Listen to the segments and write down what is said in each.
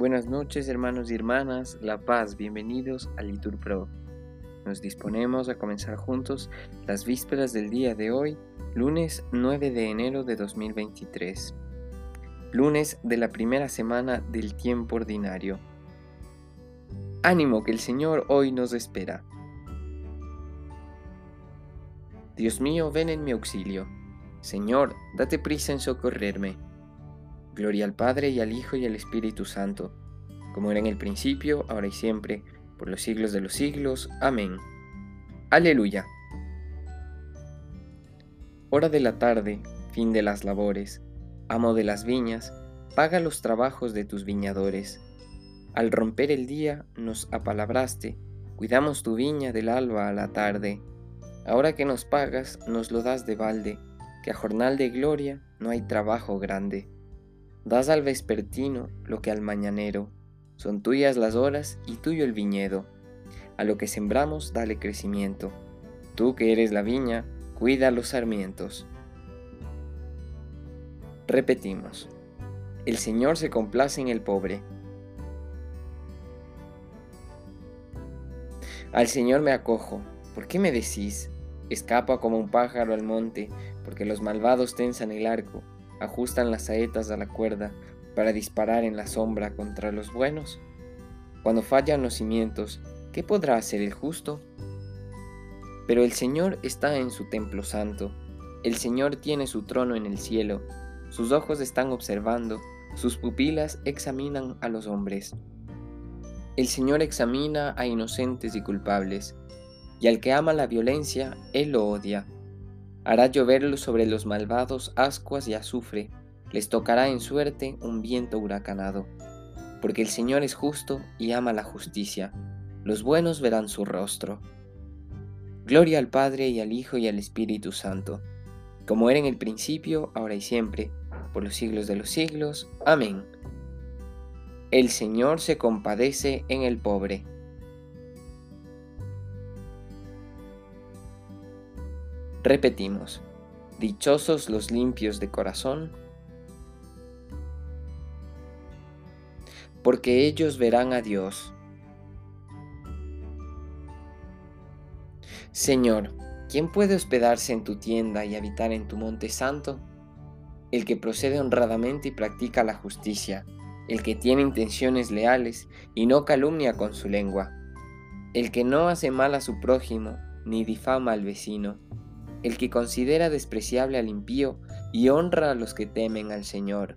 Buenas noches hermanos y hermanas, La Paz, bienvenidos a Litur Pro. Nos disponemos a comenzar juntos las vísperas del día de hoy, lunes 9 de enero de 2023, lunes de la primera semana del tiempo ordinario. Ánimo que el Señor hoy nos espera. Dios mío, ven en mi auxilio. Señor, date prisa en socorrerme. Gloria al Padre y al Hijo y al Espíritu Santo, como era en el principio, ahora y siempre, por los siglos de los siglos. Amén. Aleluya. Hora de la tarde, fin de las labores, amo de las viñas, paga los trabajos de tus viñadores. Al romper el día nos apalabraste, cuidamos tu viña del alba a la tarde. Ahora que nos pagas, nos lo das de balde, que a jornal de gloria no hay trabajo grande. Das al vespertino lo que al mañanero, son tuyas las horas y tuyo el viñedo. A lo que sembramos dale crecimiento. Tú que eres la viña, cuida los sarmientos. Repetimos. El Señor se complace en el pobre. Al Señor me acojo. ¿Por qué me decís? Escapa como un pájaro al monte, porque los malvados tensan el arco ajustan las saetas a la cuerda para disparar en la sombra contra los buenos? Cuando fallan los cimientos, ¿qué podrá hacer el justo? Pero el Señor está en su templo santo, el Señor tiene su trono en el cielo, sus ojos están observando, sus pupilas examinan a los hombres. El Señor examina a inocentes y culpables, y al que ama la violencia, Él lo odia. Hará lloverlo sobre los malvados ascuas y azufre, les tocará en suerte un viento huracanado. Porque el Señor es justo y ama la justicia, los buenos verán su rostro. Gloria al Padre y al Hijo y al Espíritu Santo, como era en el principio, ahora y siempre, por los siglos de los siglos. Amén. El Señor se compadece en el pobre. Repetimos, dichosos los limpios de corazón, porque ellos verán a Dios. Señor, ¿quién puede hospedarse en tu tienda y habitar en tu monte santo? El que procede honradamente y practica la justicia, el que tiene intenciones leales y no calumnia con su lengua, el que no hace mal a su prójimo ni difama al vecino el que considera despreciable al impío y honra a los que temen al Señor,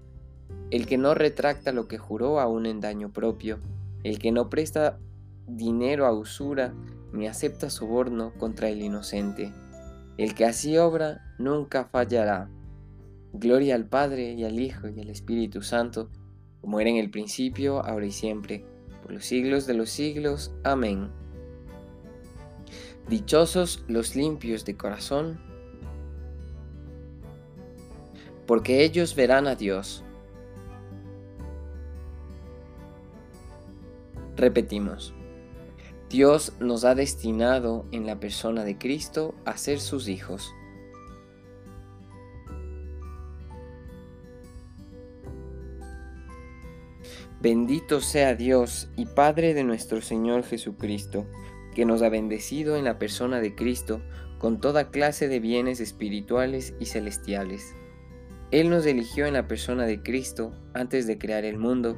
el que no retracta lo que juró aún en daño propio, el que no presta dinero a usura ni acepta soborno contra el inocente, el que así obra nunca fallará. Gloria al Padre y al Hijo y al Espíritu Santo, como era en el principio, ahora y siempre, por los siglos de los siglos. Amén. Dichosos los limpios de corazón, porque ellos verán a Dios. Repetimos, Dios nos ha destinado en la persona de Cristo a ser sus hijos. Bendito sea Dios y Padre de nuestro Señor Jesucristo que nos ha bendecido en la persona de Cristo con toda clase de bienes espirituales y celestiales. Él nos eligió en la persona de Cristo antes de crear el mundo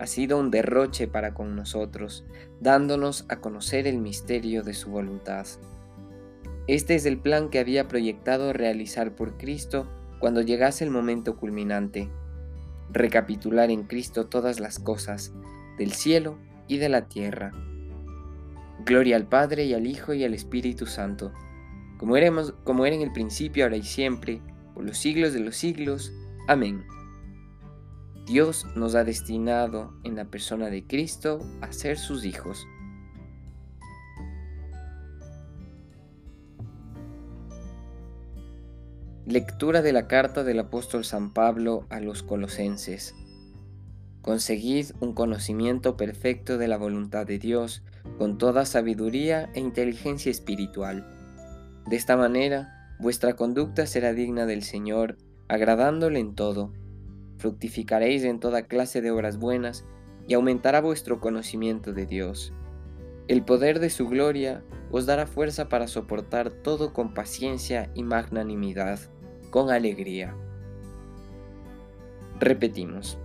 ha sido un derroche para con nosotros, dándonos a conocer el misterio de su voluntad. Este es el plan que había proyectado realizar por Cristo cuando llegase el momento culminante, recapitular en Cristo todas las cosas, del cielo y de la tierra Gloria al Padre y al Hijo y al Espíritu Santo, como, éramos, como era en el principio, ahora y siempre, por los siglos de los siglos. Amén. Dios nos ha destinado en la persona de Cristo a ser sus hijos. Lectura de la carta del apóstol San Pablo a los colosenses. Conseguid un conocimiento perfecto de la voluntad de Dios con toda sabiduría e inteligencia espiritual. De esta manera, vuestra conducta será digna del Señor, agradándole en todo. Fructificaréis en toda clase de obras buenas y aumentará vuestro conocimiento de Dios. El poder de su gloria os dará fuerza para soportar todo con paciencia y magnanimidad con alegría. Repetimos,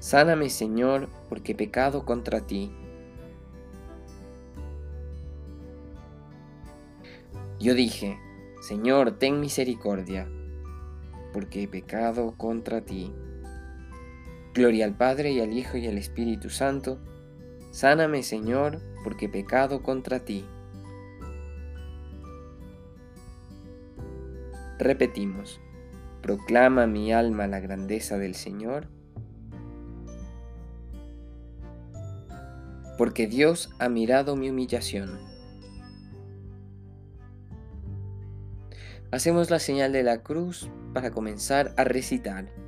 sáname Señor, porque pecado contra ti. Yo dije, Señor, ten misericordia, porque he pecado contra ti. Gloria al Padre y al Hijo y al Espíritu Santo. Sáname, Señor, porque pecado contra ti. Repetimos, proclama mi alma la grandeza del Señor, porque Dios ha mirado mi humillación. Hacemos la señal de la cruz para comenzar a recitar.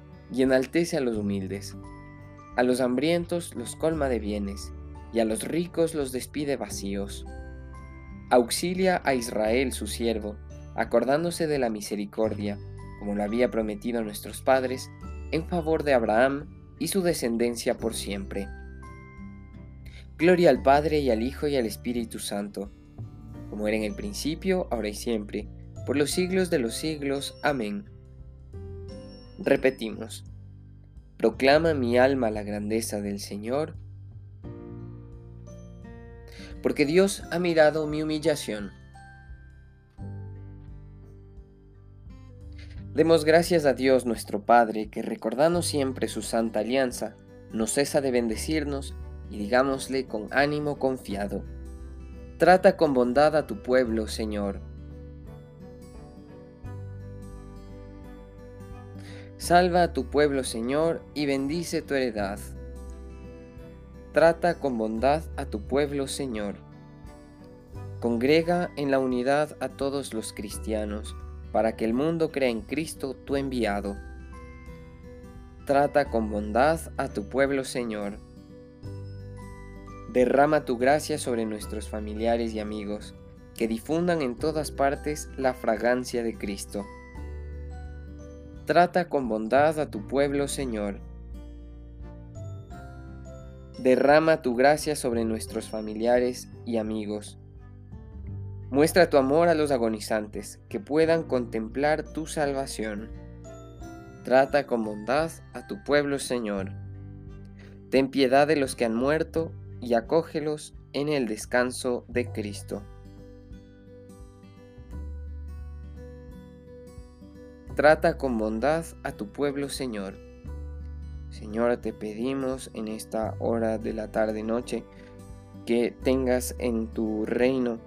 y enaltece a los humildes. A los hambrientos los colma de bienes, y a los ricos los despide vacíos auxilia a Israel su siervo, acordándose de la misericordia, como lo había prometido a nuestros padres, en favor de Abraham y su descendencia por siempre. Gloria al Padre y al Hijo y al Espíritu Santo, como era en el principio, ahora y siempre, por los siglos de los siglos. Amén. Repetimos. Proclama mi alma la grandeza del Señor, porque Dios ha mirado mi humillación. Demos gracias a Dios nuestro Padre, que recordando siempre su santa alianza, no cesa de bendecirnos y digámosle con ánimo confiado, trata con bondad a tu pueblo, Señor. Salva a tu pueblo, Señor, y bendice tu heredad. Trata con bondad a tu pueblo, Señor. Congrega en la unidad a todos los cristianos, para que el mundo crea en Cristo tu enviado. Trata con bondad a tu pueblo, Señor. Derrama tu gracia sobre nuestros familiares y amigos, que difundan en todas partes la fragancia de Cristo. Trata con bondad a tu pueblo, Señor Derrama tu gracia sobre nuestros familiares y amigos. Muestra tu amor a los agonizantes, que puedan contemplar tu salvación. Trata con bondad a tu pueblo, Señor. Ten piedad de los que han muerto y acógelos en el descanso de Cristo. Trata con bondad a tu pueblo, Señor Señor, te pedimos en esta hora de la tarde-noche que tengas en tu reino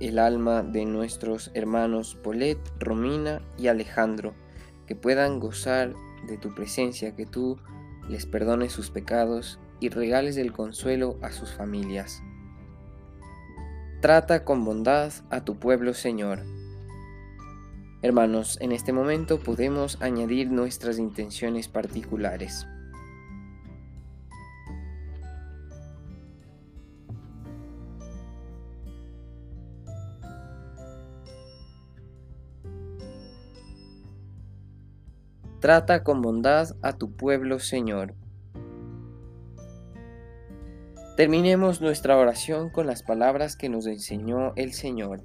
el alma de nuestros hermanos Polet, Romina y Alejandro, que puedan gozar de tu presencia, que tú les perdones sus pecados y regales el consuelo a sus familias. Trata con bondad a tu pueblo, Señor Hermanos, en este momento podemos añadir nuestras intenciones particulares. Trata con bondad a tu pueblo, Señor. Terminemos nuestra oración con las palabras que nos enseñó el Señor.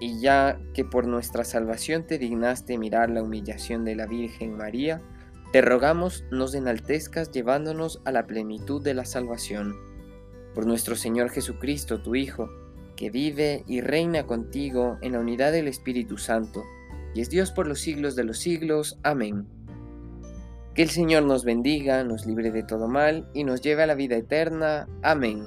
y ya que por nuestra salvación te dignaste mirar la humillación de la Virgen María, te rogamos nos enaltezcas llevándonos a la plenitud de la salvación. Por nuestro Señor Jesucristo, tu Hijo, que vive y reina contigo en la unidad del Espíritu Santo, y es Dios por los siglos de los siglos. Amén. Que el Señor nos bendiga, nos libre de todo mal y nos lleve a la vida eterna. Amén.